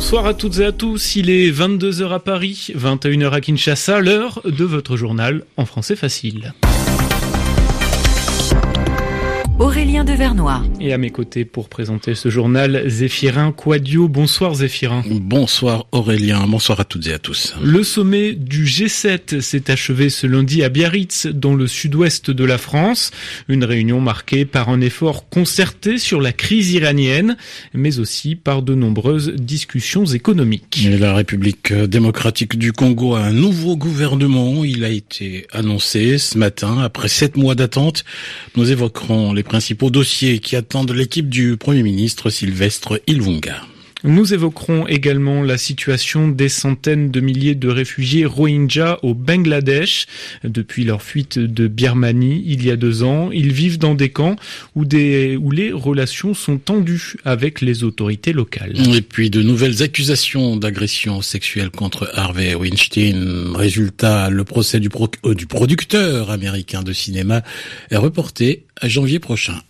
Bonsoir à toutes et à tous, il est 22h à Paris, 21h à Kinshasa, l'heure de votre journal en français facile. Aurélien Devernois. Et à mes côtés pour présenter ce journal, Zéphirin Quadio. Bonsoir Zéphirin. Bonsoir Aurélien, bonsoir à toutes et à tous. Le sommet du G7 s'est achevé ce lundi à Biarritz, dans le sud-ouest de la France. Une réunion marquée par un effort concerté sur la crise iranienne, mais aussi par de nombreuses discussions économiques. Et la République démocratique du Congo a un nouveau gouvernement. Il a été annoncé ce matin. Après sept mois d'attente, nous évoquerons les principaux dossiers qui attendent l'équipe du Premier ministre Sylvestre Ilvunga. Nous évoquerons également la situation des centaines de milliers de réfugiés Rohingyas au Bangladesh. Depuis leur fuite de Birmanie il y a deux ans, ils vivent dans des camps où, des, où les relations sont tendues avec les autorités locales. Et puis de nouvelles accusations d'agression sexuelle contre Harvey Weinstein. Résultat, le procès du, pro, euh, du producteur américain de cinéma est reporté à janvier prochain.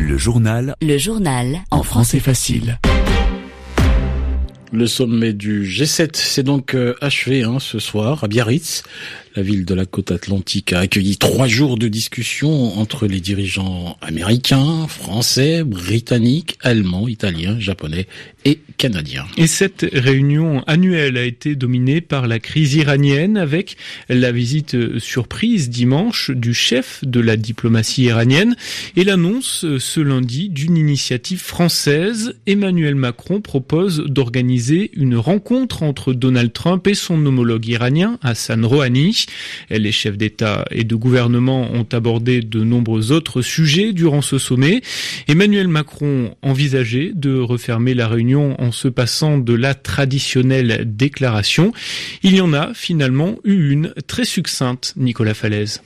Le journal. Le journal. En français facile. Le sommet du G7 s'est donc euh, achevé hein, ce soir à Biarritz. La ville de la côte atlantique a accueilli trois jours de discussion entre les dirigeants américains, français, britanniques, allemands, italiens, japonais et canadiens. Et cette réunion annuelle a été dominée par la crise iranienne avec la visite surprise dimanche du chef de la diplomatie iranienne et l'annonce ce lundi d'une initiative française. Emmanuel Macron propose d'organiser une rencontre entre Donald Trump et son homologue iranien Hassan Rouhani. Les chefs d'État et de gouvernement ont abordé de nombreux autres sujets durant ce sommet. Emmanuel Macron envisageait de refermer la réunion en se passant de la traditionnelle déclaration. Il y en a finalement eu une très succincte, Nicolas Falaise.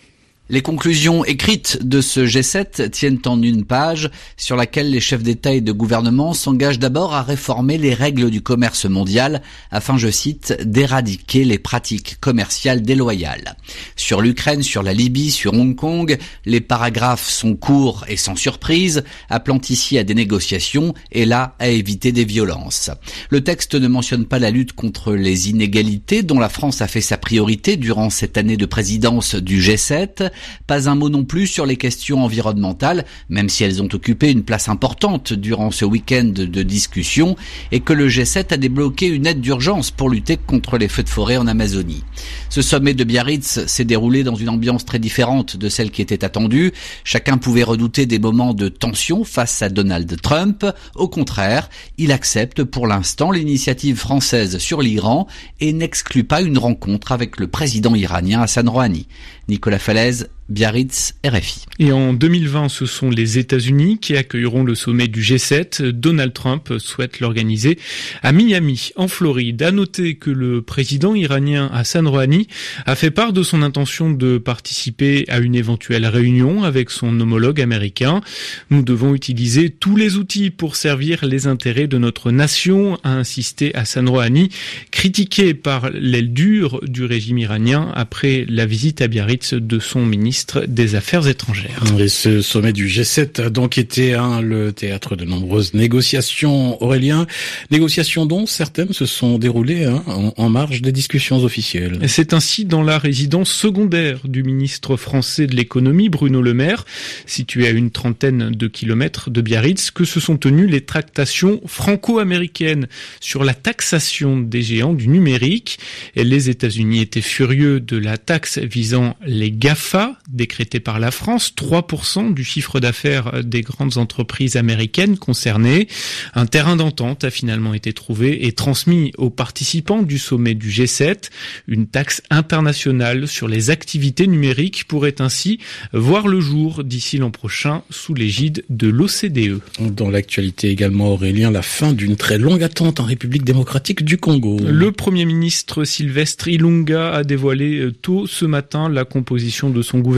Les conclusions écrites de ce G7 tiennent en une page sur laquelle les chefs d'État et de gouvernement s'engagent d'abord à réformer les règles du commerce mondial afin, je cite, d'éradiquer les pratiques commerciales déloyales. Sur l'Ukraine, sur la Libye, sur Hong Kong, les paragraphes sont courts et sans surprise, appelant ici à des négociations et là à éviter des violences. Le texte ne mentionne pas la lutte contre les inégalités dont la France a fait sa priorité durant cette année de présidence du G7 pas un mot non plus sur les questions environnementales, même si elles ont occupé une place importante durant ce week-end de discussion, et que le G7 a débloqué une aide d'urgence pour lutter contre les feux de forêt en Amazonie. Ce sommet de Biarritz s'est déroulé dans une ambiance très différente de celle qui était attendue. Chacun pouvait redouter des moments de tension face à Donald Trump. Au contraire, il accepte pour l'instant l'initiative française sur l'Iran et n'exclut pas une rencontre avec le président iranien Hassan Rouhani. Nicolas Falaise, Biarritz, RFI. Et en 2020, ce sont les États-Unis qui accueilleront le sommet du G7. Donald Trump souhaite l'organiser à Miami, en Floride. À noter que le président iranien Hassan Rouhani a fait part de son intention de participer à une éventuelle réunion avec son homologue américain. Nous devons utiliser tous les outils pour servir les intérêts de notre nation, a insisté Hassan Rouhani, critiqué par l'aile dure du régime iranien après la visite à Biarritz de son ministre des Affaires étrangères. Et ce sommet du G7 a donc été hein, le théâtre de nombreuses négociations, Aurélien. Négociations dont certaines se sont déroulées hein, en, en, marge des discussions officielles. C'est ainsi dans la résidence secondaire du ministre français de l'économie, Bruno Le Maire, située à une trentaine de kilomètres de Biarritz, que se sont tenues les tractations franco-américaines sur la taxation des géants du numérique. Et les États-Unis étaient furieux de la taxe visant les GAFA, décrété par la France, 3% du chiffre d'affaires des grandes entreprises américaines concernées. Un terrain d'entente a finalement été trouvé et transmis aux participants du sommet du G7. Une taxe internationale sur les activités numériques pourrait ainsi voir le jour d'ici l'an prochain sous l'égide de l'OCDE. Dans l'actualité également, Aurélien, la fin d'une très longue attente en République démocratique du Congo. Le Premier ministre Sylvestre Ilunga a dévoilé tôt ce matin la composition de son gouvernement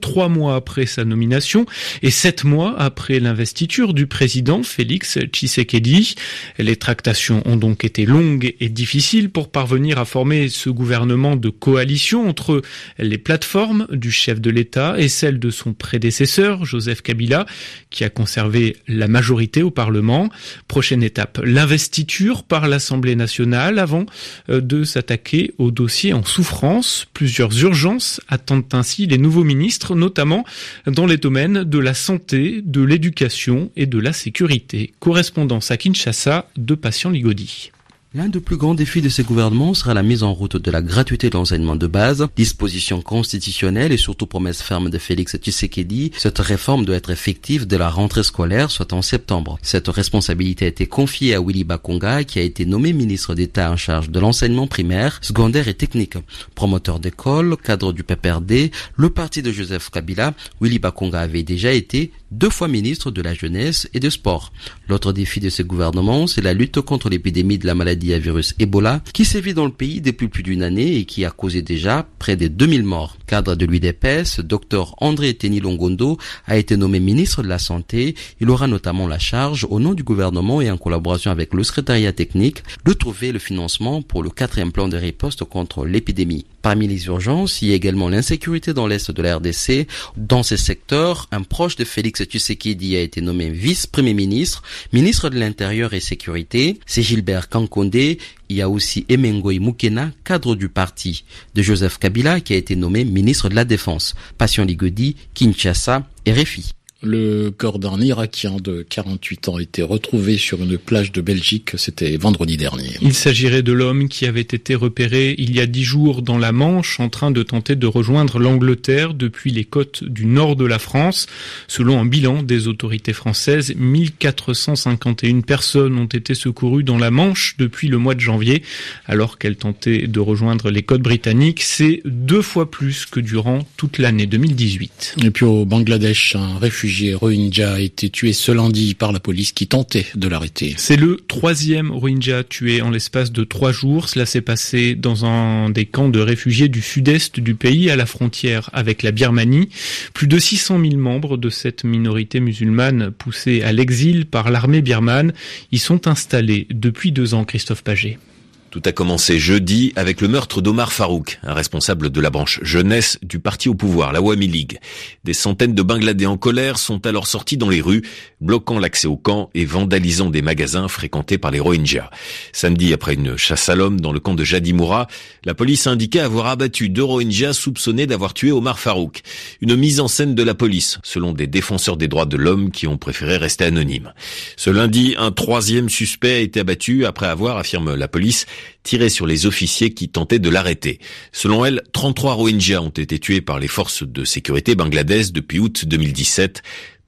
trois mois après sa nomination et sept mois après l'investiture du président Félix Tshisekedi. Les tractations ont donc été longues et difficiles pour parvenir à former ce gouvernement de coalition entre les plateformes du chef de l'État et celles de son prédécesseur, Joseph Kabila, qui a conservé la majorité au Parlement. Prochaine étape, l'investiture par l'Assemblée nationale avant euh, de s'attaquer au dossier en souffrance. Plusieurs urgences attendent ainsi les nouveaux ministres, notamment dans les domaines de la santé, de l'éducation et de la sécurité. Correspondance à Kinshasa de Patient Ligodi. L'un des plus grands défis de ce gouvernement sera la mise en route de la gratuité de l'enseignement de base, disposition constitutionnelle et surtout promesse ferme de Félix Tshisekedi. Cette réforme doit être effective de la rentrée scolaire, soit en septembre. Cette responsabilité a été confiée à Willy Bakonga, qui a été nommé ministre d'État en charge de l'enseignement primaire, secondaire et technique. Promoteur d'école, cadre du PPRD, le parti de Joseph Kabila, Willy Bakonga avait déjà été deux fois ministre de la jeunesse et de sport. L'autre défi de ce gouvernement, c'est la lutte contre l'épidémie de la maladie à virus Ebola qui sévit dans le pays depuis plus d'une année et qui a causé déjà près de 2000 morts. Cadre de l'UDPS, Dr André Teni Longondo a été nommé ministre de la Santé. Il aura notamment la charge, au nom du gouvernement et en collaboration avec le secrétariat technique, de trouver le financement pour le quatrième plan de riposte contre l'épidémie. Parmi les urgences, il y a également l'insécurité dans l'est de la RDC. Dans ces secteurs, un proche de Félix Tshisekedi a été nommé vice-premier ministre, ministre de l'Intérieur et Sécurité. C'est Gilbert Kankondé. Il y a aussi Emengoy Mukena, cadre du parti de Joseph Kabila, qui a été nommé ministre de la Défense. Passion Ligodi, Kinshasa et Réfi. Le corps d'un Irakien de 48 ans a été retrouvé sur une plage de Belgique. C'était vendredi dernier. Il s'agirait de l'homme qui avait été repéré il y a dix jours dans la Manche en train de tenter de rejoindre l'Angleterre depuis les côtes du nord de la France. Selon un bilan des autorités françaises, 1451 personnes ont été secourues dans la Manche depuis le mois de janvier alors qu'elles tentaient de rejoindre les côtes britanniques. C'est deux fois plus que durant toute l'année 2018. Et puis au Bangladesh, un réfugié Rohingya a été tué ce lundi par la police qui tentait de l'arrêter. C'est le troisième Rohingya tué en l'espace de trois jours. Cela s'est passé dans un des camps de réfugiés du sud-est du pays, à la frontière avec la Birmanie. Plus de 600 000 membres de cette minorité musulmane poussée à l'exil par l'armée birmane y sont installés depuis deux ans, Christophe Paget. Tout a commencé jeudi avec le meurtre d'Omar Farouk, un responsable de la branche jeunesse du parti au pouvoir, la Wami League. Des centaines de Bangladais en colère sont alors sortis dans les rues, bloquant l'accès au camp et vandalisant des magasins fréquentés par les Rohingyas. Samedi, après une chasse à l'homme dans le camp de Jadimura, la police a indiqué avoir abattu deux Rohingyas soupçonnés d'avoir tué Omar Farouk. Une mise en scène de la police, selon des défenseurs des droits de l'homme qui ont préféré rester anonymes. Ce lundi, un troisième suspect a été abattu après avoir, affirme la police, tiré sur les officiers qui tentaient de l'arrêter. Selon elle, 33 Rohingyas ont été tués par les forces de sécurité bangladaises depuis août 2017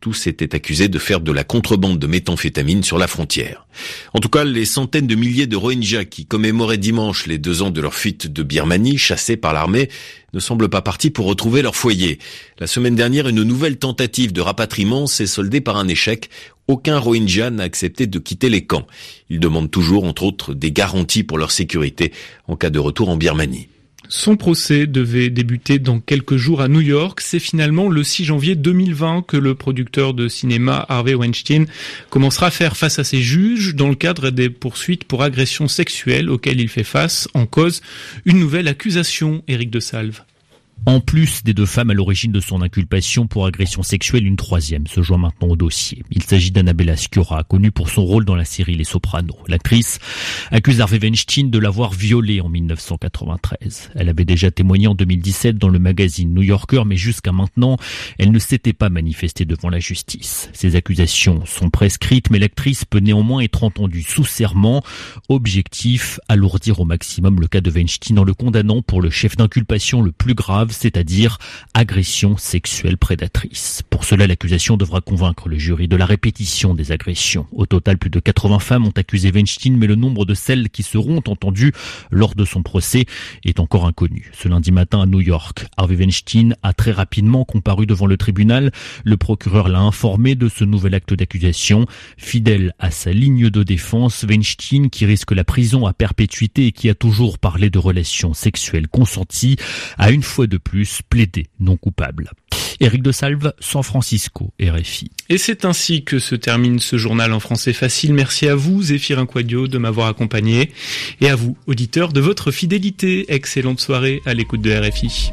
tous étaient accusés de faire de la contrebande de méthamphétamine sur la frontière. En tout cas, les centaines de milliers de Rohingyas qui commémoraient dimanche les deux ans de leur fuite de Birmanie, chassés par l'armée, ne semblent pas partis pour retrouver leur foyer. La semaine dernière, une nouvelle tentative de rapatriement s'est soldée par un échec. Aucun Rohingya n'a accepté de quitter les camps. Ils demandent toujours, entre autres, des garanties pour leur sécurité en cas de retour en Birmanie. Son procès devait débuter dans quelques jours à New York. C'est finalement le 6 janvier 2020 que le producteur de cinéma Harvey Weinstein commencera à faire face à ses juges dans le cadre des poursuites pour agression sexuelle auxquelles il fait face en cause une nouvelle accusation, Éric de Salve. En plus des deux femmes à l'origine de son inculpation pour agression sexuelle, une troisième se joint maintenant au dossier. Il s'agit d'Annabella Sciorra, connue pour son rôle dans la série Les Sopranos. L'actrice accuse Harvey Weinstein de l'avoir violée en 1993. Elle avait déjà témoigné en 2017 dans le magazine New Yorker, mais jusqu'à maintenant, elle ne s'était pas manifestée devant la justice. Ces accusations sont prescrites, mais l'actrice peut néanmoins être entendue sous serment. Objectif, alourdir au maximum le cas de Weinstein en le condamnant pour le chef d'inculpation le plus grave c'est-à-dire agression sexuelle prédatrice. Pour cela, l'accusation devra convaincre le jury de la répétition des agressions. Au total, plus de 80 femmes ont accusé Weinstein, mais le nombre de celles qui seront entendues lors de son procès est encore inconnu. Ce lundi matin à New York, Harvey Weinstein a très rapidement comparu devant le tribunal. Le procureur l'a informé de ce nouvel acte d'accusation. Fidèle à sa ligne de défense, Weinstein, qui risque la prison à perpétuité et qui a toujours parlé de relations sexuelles consenties, a une fois de de plus plaider non coupable. Éric de Salve, San Francisco, RFI. Et c'est ainsi que se termine ce journal en français facile. Merci à vous, Zéphirin Quadio, de m'avoir accompagné. Et à vous, auditeurs, de votre fidélité. Excellente soirée à l'écoute de RFI.